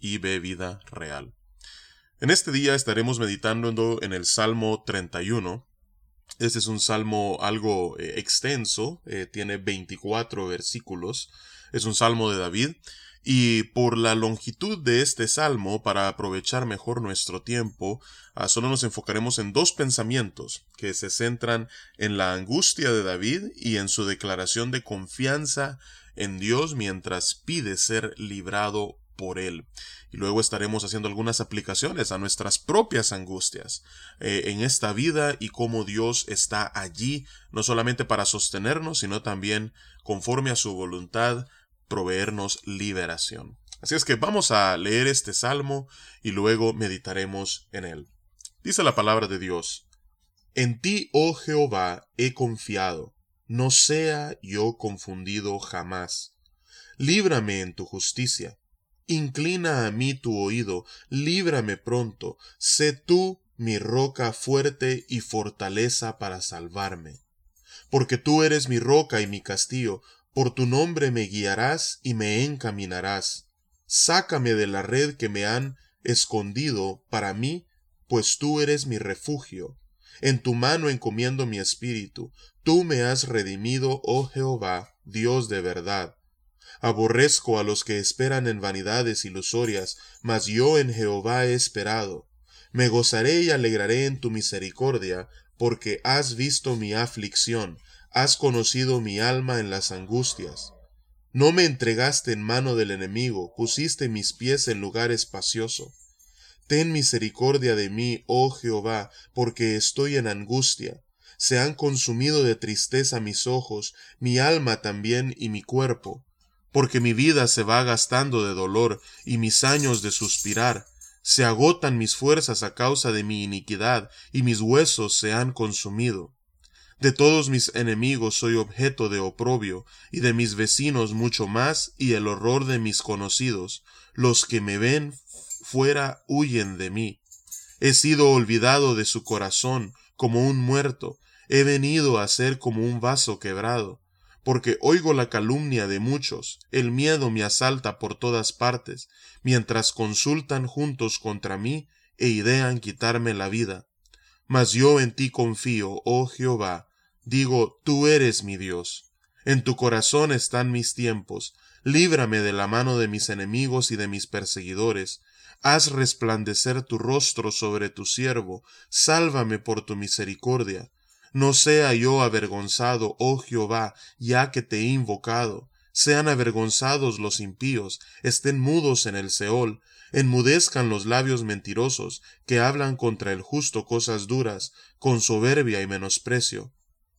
y ve vida real. En este día estaremos meditando en el Salmo 31. Este es un salmo algo eh, extenso, eh, tiene 24 versículos, es un salmo de David, y por la longitud de este salmo, para aprovechar mejor nuestro tiempo, ah, solo nos enfocaremos en dos pensamientos que se centran en la angustia de David y en su declaración de confianza en Dios mientras pide ser librado por Él. Y luego estaremos haciendo algunas aplicaciones a nuestras propias angustias eh, en esta vida y cómo Dios está allí, no solamente para sostenernos, sino también, conforme a su voluntad, proveernos liberación. Así es que vamos a leer este salmo y luego meditaremos en él. Dice la palabra de Dios, En ti, oh Jehová, he confiado, no sea yo confundido jamás. Líbrame en tu justicia Inclina a mí tu oído, líbrame pronto, sé tú mi roca fuerte y fortaleza para salvarme. Porque tú eres mi roca y mi castillo, por tu nombre me guiarás y me encaminarás. Sácame de la red que me han escondido para mí, pues tú eres mi refugio. En tu mano encomiendo mi espíritu, tú me has redimido, oh Jehová, Dios de verdad. Aborrezco a los que esperan en vanidades ilusorias, mas yo en Jehová he esperado. Me gozaré y alegraré en tu misericordia, porque has visto mi aflicción, has conocido mi alma en las angustias. No me entregaste en mano del enemigo, pusiste mis pies en lugar espacioso. Ten misericordia de mí, oh Jehová, porque estoy en angustia. Se han consumido de tristeza mis ojos, mi alma también y mi cuerpo porque mi vida se va gastando de dolor y mis años de suspirar. Se agotan mis fuerzas a causa de mi iniquidad y mis huesos se han consumido. De todos mis enemigos soy objeto de oprobio, y de mis vecinos mucho más, y el horror de mis conocidos. Los que me ven fuera huyen de mí. He sido olvidado de su corazón, como un muerto, he venido a ser como un vaso quebrado porque oigo la calumnia de muchos, el miedo me asalta por todas partes, mientras consultan juntos contra mí e idean quitarme la vida. Mas yo en ti confío, oh Jehová, digo, tú eres mi Dios. En tu corazón están mis tiempos, líbrame de la mano de mis enemigos y de mis perseguidores, haz resplandecer tu rostro sobre tu siervo, sálvame por tu misericordia no sea yo avergonzado, oh Jehová, ya que te he invocado. Sean avergonzados los impíos, estén mudos en el Seol, enmudezcan los labios mentirosos, que hablan contra el justo cosas duras, con soberbia y menosprecio.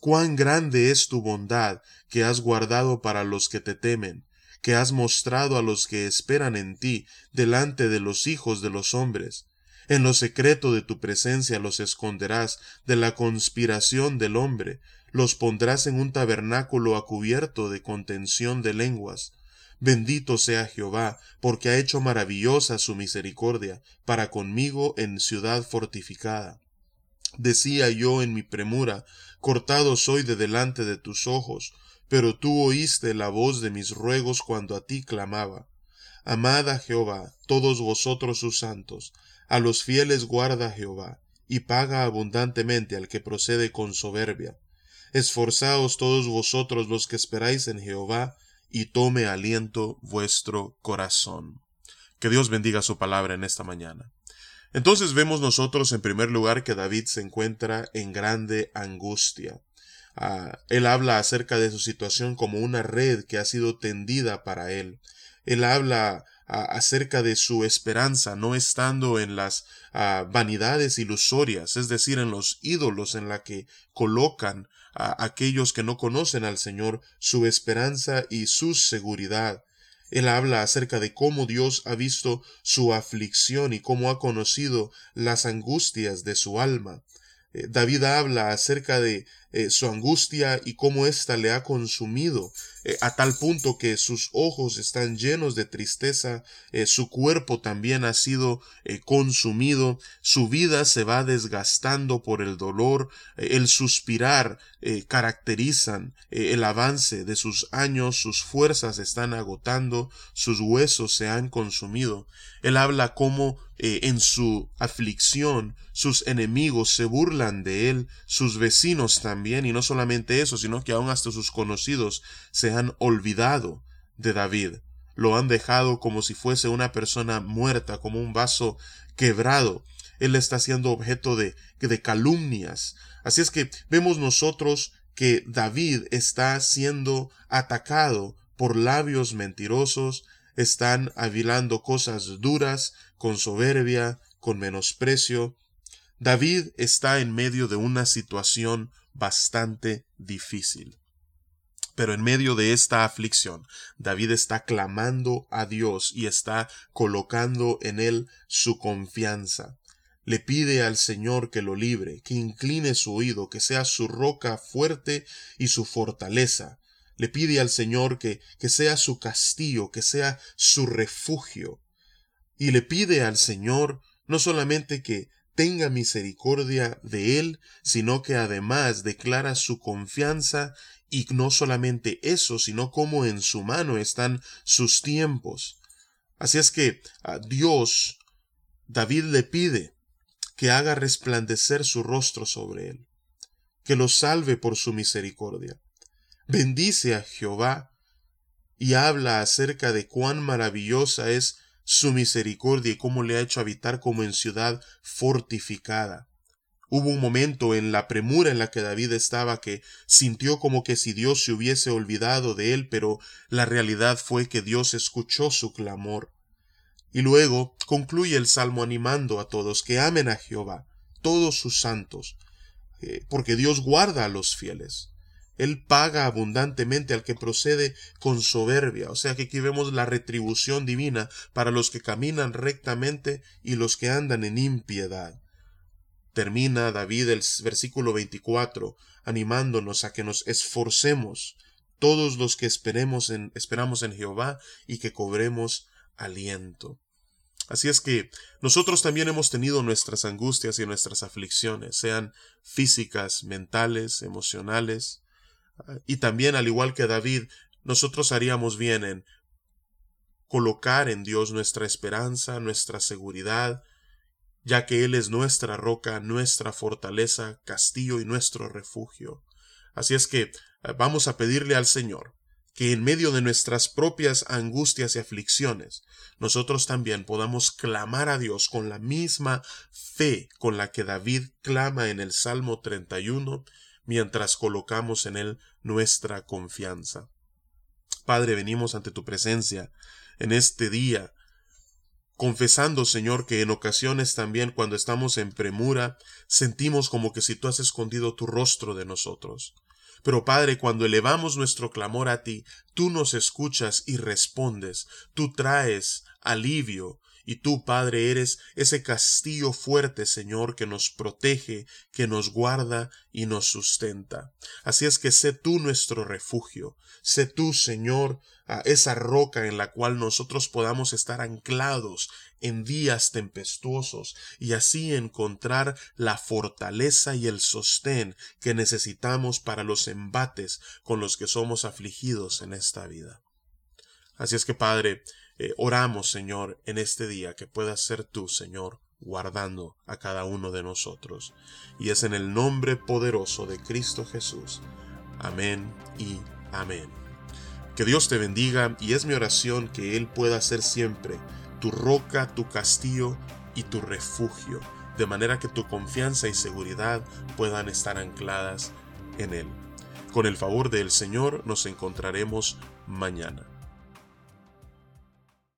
Cuán grande es tu bondad, que has guardado para los que te temen, que has mostrado a los que esperan en ti, delante de los hijos de los hombres. En lo secreto de tu presencia los esconderás de la conspiración del hombre, los pondrás en un tabernáculo a cubierto de contención de lenguas. Bendito sea Jehová, porque ha hecho maravillosa su misericordia para conmigo en ciudad fortificada. Decía yo en mi premura, cortado soy de delante de tus ojos, pero tú oíste la voz de mis ruegos cuando a ti clamaba. Amad a Jehová, todos vosotros sus santos, a los fieles guarda Jehová, y paga abundantemente al que procede con soberbia. Esforzaos todos vosotros los que esperáis en Jehová, y tome aliento vuestro corazón. Que Dios bendiga su palabra en esta mañana. Entonces vemos nosotros en primer lugar que David se encuentra en grande angustia. Ah, él habla acerca de su situación como una red que ha sido tendida para él. Él habla acerca de su esperanza, no estando en las vanidades ilusorias, es decir, en los ídolos en la que colocan a aquellos que no conocen al Señor su esperanza y su seguridad. Él habla acerca de cómo Dios ha visto su aflicción y cómo ha conocido las angustias de su alma. Eh, David habla acerca de eh, su angustia y cómo ésta le ha consumido eh, a tal punto que sus ojos están llenos de tristeza, su cuerpo también ha sido consumido, su vida se va desgastando por el dolor, el suspirar caracterizan el avance de sus años, sus fuerzas están agotando, sus huesos se han consumido. Él habla cómo en su aflicción sus enemigos se burlan de él, sus vecinos también, y no solamente eso, sino que aún hasta sus conocidos se han olvidado de David. Lo han dejado como si fuese una persona muerta, como un vaso quebrado. Él está siendo objeto de, de calumnias. Así es que vemos nosotros que David está siendo atacado por labios mentirosos, están avilando cosas duras, con soberbia, con menosprecio, David está en medio de una situación bastante difícil. Pero en medio de esta aflicción, David está clamando a Dios y está colocando en él su confianza. Le pide al Señor que lo libre, que incline su oído, que sea su roca fuerte y su fortaleza. Le pide al Señor que, que sea su castillo, que sea su refugio. Y le pide al Señor no solamente que tenga misericordia de él, sino que además declara su confianza y no solamente eso, sino como en su mano están sus tiempos. Así es que a Dios, David le pide que haga resplandecer su rostro sobre él, que lo salve por su misericordia. Bendice a Jehová y habla acerca de cuán maravillosa es su misericordia y cómo le ha hecho habitar como en ciudad fortificada. Hubo un momento en la premura en la que David estaba que sintió como que si Dios se hubiese olvidado de él, pero la realidad fue que Dios escuchó su clamor. Y luego concluye el salmo animando a todos que amen a Jehová, todos sus santos, eh, porque Dios guarda a los fieles. Él paga abundantemente al que procede con soberbia. O sea que aquí vemos la retribución divina para los que caminan rectamente y los que andan en impiedad. Termina David el versículo 24 animándonos a que nos esforcemos todos los que esperemos en, esperamos en Jehová y que cobremos aliento. Así es que nosotros también hemos tenido nuestras angustias y nuestras aflicciones, sean físicas, mentales, emocionales, y también, al igual que David, nosotros haríamos bien en colocar en Dios nuestra esperanza, nuestra seguridad, ya que Él es nuestra roca, nuestra fortaleza, castillo y nuestro refugio. Así es que eh, vamos a pedirle al Señor que en medio de nuestras propias angustias y aflicciones, nosotros también podamos clamar a Dios con la misma fe con la que David clama en el Salmo 31 mientras colocamos en Él nuestra confianza. Padre, venimos ante tu presencia en este día, confesando, Señor, que en ocasiones también cuando estamos en premura, sentimos como que si tú has escondido tu rostro de nosotros. Pero Padre, cuando elevamos nuestro clamor a ti, tú nos escuchas y respondes, tú traes alivio, y tú, Padre, eres ese castillo fuerte, Señor, que nos protege, que nos guarda y nos sustenta. Así es que sé tú nuestro refugio, sé tú, Señor, esa roca en la cual nosotros podamos estar anclados en días tempestuosos y así encontrar la fortaleza y el sostén que necesitamos para los embates con los que somos afligidos en esta vida. Así es que, Padre, eh, oramos, Señor, en este día que puedas ser tú, Señor, guardando a cada uno de nosotros. Y es en el nombre poderoso de Cristo Jesús. Amén y amén. Que Dios te bendiga y es mi oración que Él pueda ser siempre tu roca, tu castillo y tu refugio, de manera que tu confianza y seguridad puedan estar ancladas en Él. Con el favor del Señor nos encontraremos mañana.